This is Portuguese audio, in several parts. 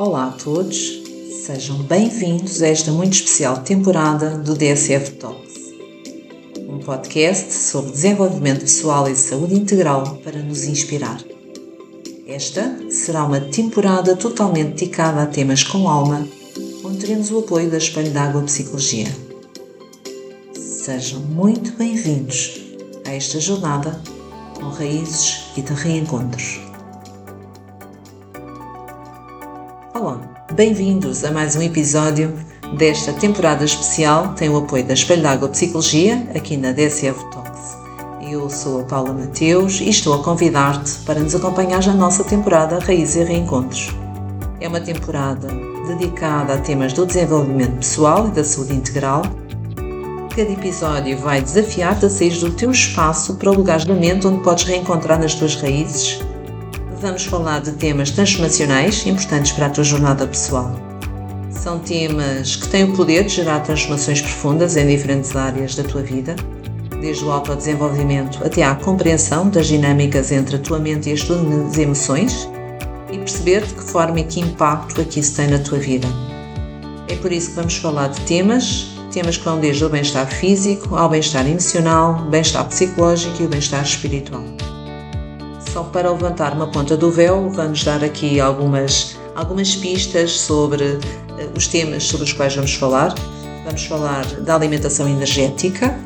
Olá a todos, sejam bem-vindos a esta muito especial temporada do DSF Talks, um podcast sobre desenvolvimento pessoal e saúde integral para nos inspirar. Esta será uma temporada totalmente dedicada a temas com alma, onde teremos o apoio da Espelho d'Água Psicologia. Sejam muito bem-vindos a esta jornada com raízes e de reencontros. Olá, bem-vindos a mais um episódio desta temporada especial. Tem o apoio da Espelho d'Água Psicologia, aqui na DSF Talks. Eu sou a Paula Mateus e estou a convidar-te para nos acompanhar na nossa temporada Raízes e Reencontros. É uma temporada dedicada a temas do desenvolvimento pessoal e da saúde integral. Cada episódio vai desafiar-te a sair do teu espaço para o lugar da mente onde podes reencontrar nas tuas raízes vamos falar de temas transformacionais importantes para a tua jornada pessoal. São temas que têm o poder de gerar transformações profundas em diferentes áreas da tua vida, desde o autodesenvolvimento até à compreensão das dinâmicas entre a tua mente e as tuas emoções e perceber de que forma e que impacto aqui isso tem na tua vida. É por isso que vamos falar de temas, temas que vão desde o bem-estar físico ao bem-estar emocional, bem-estar psicológico e o bem-estar espiritual. Só para levantar uma ponta do véu, vamos dar aqui algumas, algumas pistas sobre uh, os temas sobre os quais vamos falar. Vamos falar da alimentação energética,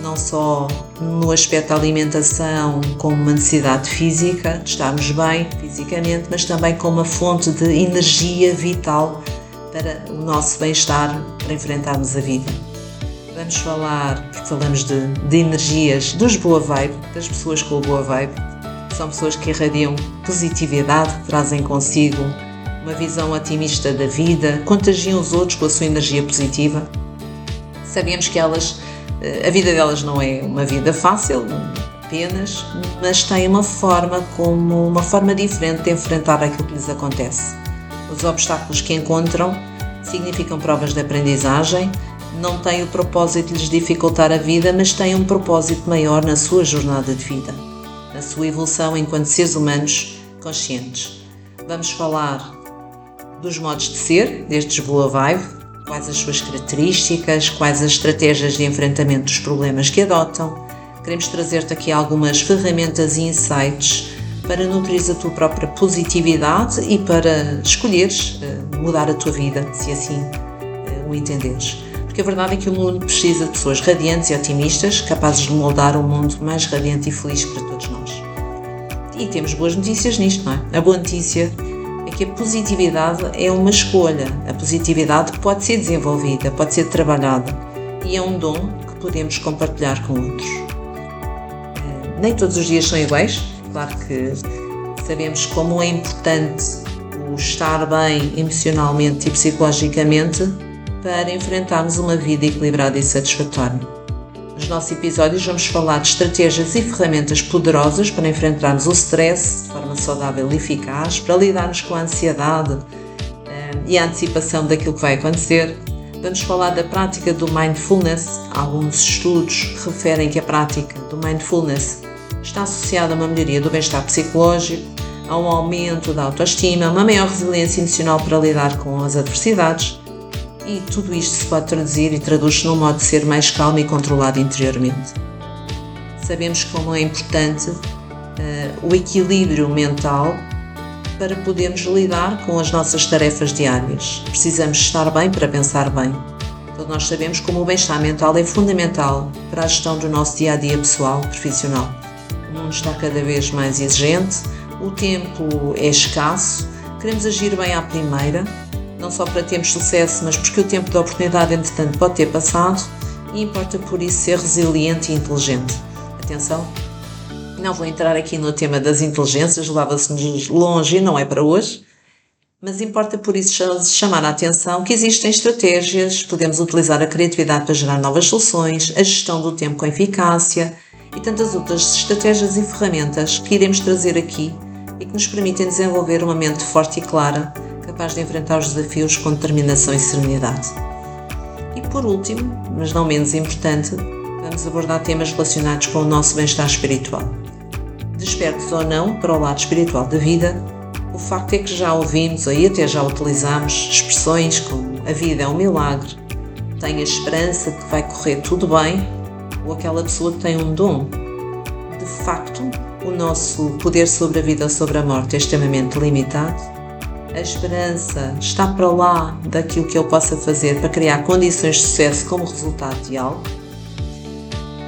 não só no aspecto da alimentação como uma necessidade física, de estarmos bem fisicamente, mas também como uma fonte de energia vital para o nosso bem-estar, para enfrentarmos a vida. Vamos falar, porque falamos de, de energias, dos boa vibe, das pessoas com boa vibe, são pessoas que irradiam positividade, trazem consigo uma visão otimista da vida, contagiam os outros com a sua energia positiva. Sabemos que elas, eh, a vida delas não é uma vida fácil, apenas, mas têm uma forma como uma forma diferente de enfrentar aquilo que lhes acontece. Os obstáculos que encontram significam provas de aprendizagem, não têm o propósito de lhes dificultar a vida, mas têm um propósito maior na sua jornada de vida sua evolução enquanto seres humanos conscientes. Vamos falar dos modos de ser destes Boa Vibe, quais as suas características, quais as estratégias de enfrentamento dos problemas que adotam. Queremos trazer-te aqui algumas ferramentas e insights para nutrir a tua própria positividade e para escolheres eh, mudar a tua vida, se assim eh, o entenderes. Porque a verdade é que o mundo precisa de pessoas radiantes e otimistas, capazes de moldar um mundo mais radiante e feliz para todos nós. E temos boas notícias nisto, não é? A boa notícia é que a positividade é uma escolha. A positividade pode ser desenvolvida, pode ser trabalhada e é um dom que podemos compartilhar com outros. Eh, nem todos os dias são iguais, claro que sabemos como é importante o estar bem emocionalmente e psicologicamente para enfrentarmos uma vida equilibrada e satisfatória. Nos nossos episódios vamos falar de estratégias e ferramentas poderosas para enfrentarmos o stress de forma saudável e eficaz, para lidarmos com a ansiedade eh, e a antecipação daquilo que vai acontecer. Vamos falar da prática do mindfulness. Alguns estudos referem que a prática do mindfulness está associada a uma melhoria do bem-estar psicológico, a um aumento da autoestima, uma maior resiliência emocional para lidar com as adversidades e tudo isto se pode traduzir e traduz-se num modo de ser mais calmo e controlado interiormente. Sabemos como é importante uh, o equilíbrio mental para podermos lidar com as nossas tarefas diárias. Precisamos estar bem para pensar bem. Então, nós sabemos como o bem-estar mental é fundamental para a gestão do nosso dia a dia pessoal e profissional. O mundo está cada vez mais exigente, o tempo é escasso, queremos agir bem à primeira não só para termos sucesso, mas porque o tempo da oportunidade, entretanto, pode ter passado e importa por isso ser resiliente e inteligente. Atenção, não vou entrar aqui no tema das inteligências, levava-se-nos longe e não é para hoje, mas importa por isso chamar a atenção que existem estratégias, podemos utilizar a criatividade para gerar novas soluções, a gestão do tempo com eficácia e tantas outras estratégias e ferramentas que iremos trazer aqui e que nos permitem desenvolver uma mente forte e clara capaz de enfrentar os desafios com determinação e serenidade. E por último, mas não menos importante, vamos abordar temas relacionados com o nosso bem-estar espiritual. Despertos ou não para o lado espiritual da vida, O facto é que já ouvimos e até já utilizamos expressões como a vida é um milagre, tenha esperança que vai correr tudo bem, ou aquela pessoa que tem um dom. De facto, o nosso poder sobre a vida ou sobre a morte é extremamente limitado. A esperança está para lá daquilo que eu possa fazer para criar condições de sucesso como resultado de algo.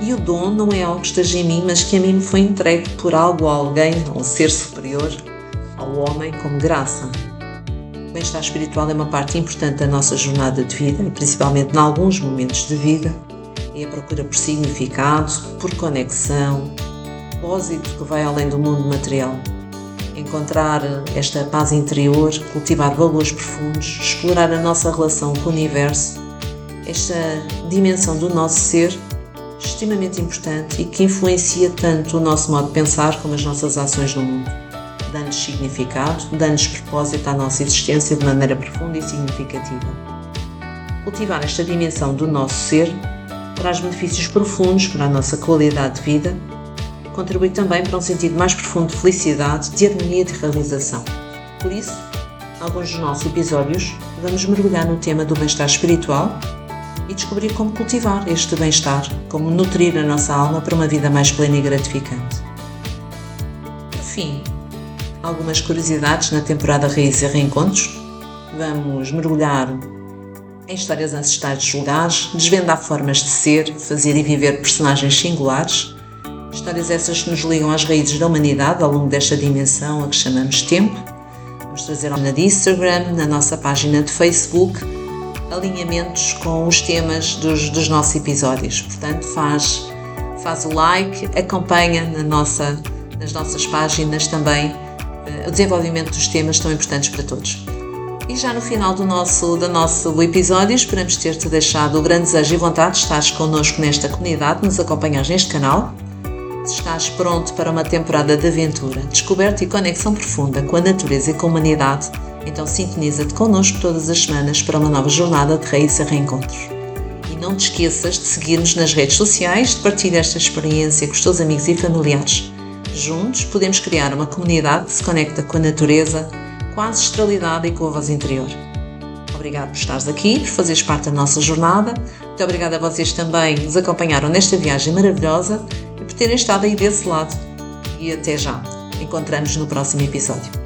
E o dom não é algo que esteja em mim, mas que a mim me foi entregue por algo, a alguém, a um ser superior, ao homem, como graça. O bem-estar espiritual é uma parte importante da nossa jornada de vida, principalmente em alguns momentos de vida. É a procura por significado, por conexão, propósito que vai além do mundo material. Encontrar esta paz interior, cultivar valores profundos, explorar a nossa relação com o universo, esta dimensão do nosso ser extremamente importante e que influencia tanto o nosso modo de pensar como as nossas ações no mundo. Dando-nos significado, dando-nos propósito à nossa existência de maneira profunda e significativa. Cultivar esta dimensão do nosso ser traz benefícios profundos para a nossa qualidade de vida contribui também para um sentido mais profundo de felicidade, de harmonia e de realização. Por isso, alguns dos nossos episódios, vamos mergulhar no tema do bem-estar espiritual e descobrir como cultivar este bem-estar, como nutrir a nossa alma para uma vida mais plena e gratificante. Por fim, algumas curiosidades na temporada Reis e Reencontros. Vamos mergulhar em histórias ancestrais dos lugares, desvendar formas de ser, fazer e viver personagens singulares. Histórias essas que nos ligam às raízes da humanidade ao longo desta dimensão a que chamamos tempo. Vamos trazer na Instagram, na nossa página de Facebook alinhamentos com os temas dos, dos nossos episódios. Portanto, faz, faz o like, acompanha na nossa, nas nossas páginas também uh, o desenvolvimento dos temas tão importantes para todos. E já no final do nosso, do nosso episódio, esperamos ter-te deixado o grande desejo e vontade de estares connosco nesta comunidade, nos acompanhar neste canal. Se estás pronto para uma temporada de aventura, descoberta e conexão profunda com a natureza e com a humanidade, então sintoniza-te connosco todas as semanas para uma nova jornada de Raíssa Reencontros. E não te esqueças de seguir-nos nas redes sociais, de partilhar esta experiência com os teus amigos e familiares. Juntos podemos criar uma comunidade que se conecta com a natureza, com a ancestralidade e com a voz interior. Obrigado por estares aqui, por fazeres parte da nossa jornada. Muito obrigada a vocês também que nos acompanharam nesta viagem maravilhosa por terem estado aí desse lado. E até já. Encontramos no próximo episódio.